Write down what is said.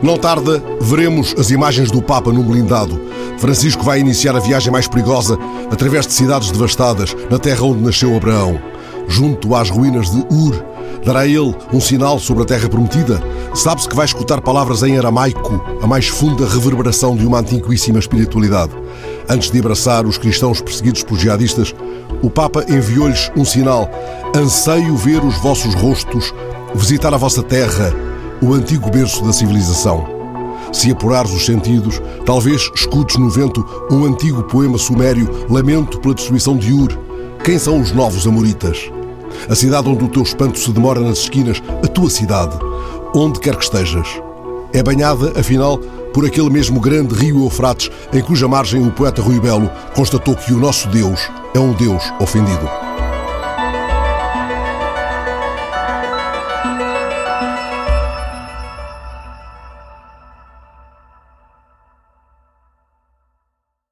Não tarda, veremos as imagens do Papa num blindado. Francisco vai iniciar a viagem mais perigosa através de cidades devastadas, na terra onde nasceu Abraão. Junto às ruínas de Ur, dará ele um sinal sobre a terra prometida? Sabe-se que vai escutar palavras em aramaico, a mais funda reverberação de uma antiquíssima espiritualidade. Antes de abraçar os cristãos perseguidos por jihadistas, o Papa enviou-lhes um sinal: Anseio ver os vossos rostos, visitar a vossa terra, o antigo berço da civilização. Se apurares os sentidos, talvez escutes no vento um antigo poema sumério, lamento pela destruição de Ur. Quem são os novos amoritas? A cidade onde o teu espanto se demora nas esquinas, a tua cidade, onde quer que estejas. É banhada, afinal, por aquele mesmo grande rio Eufrates, em cuja margem o poeta Rui Belo constatou que o nosso Deus é um Deus ofendido.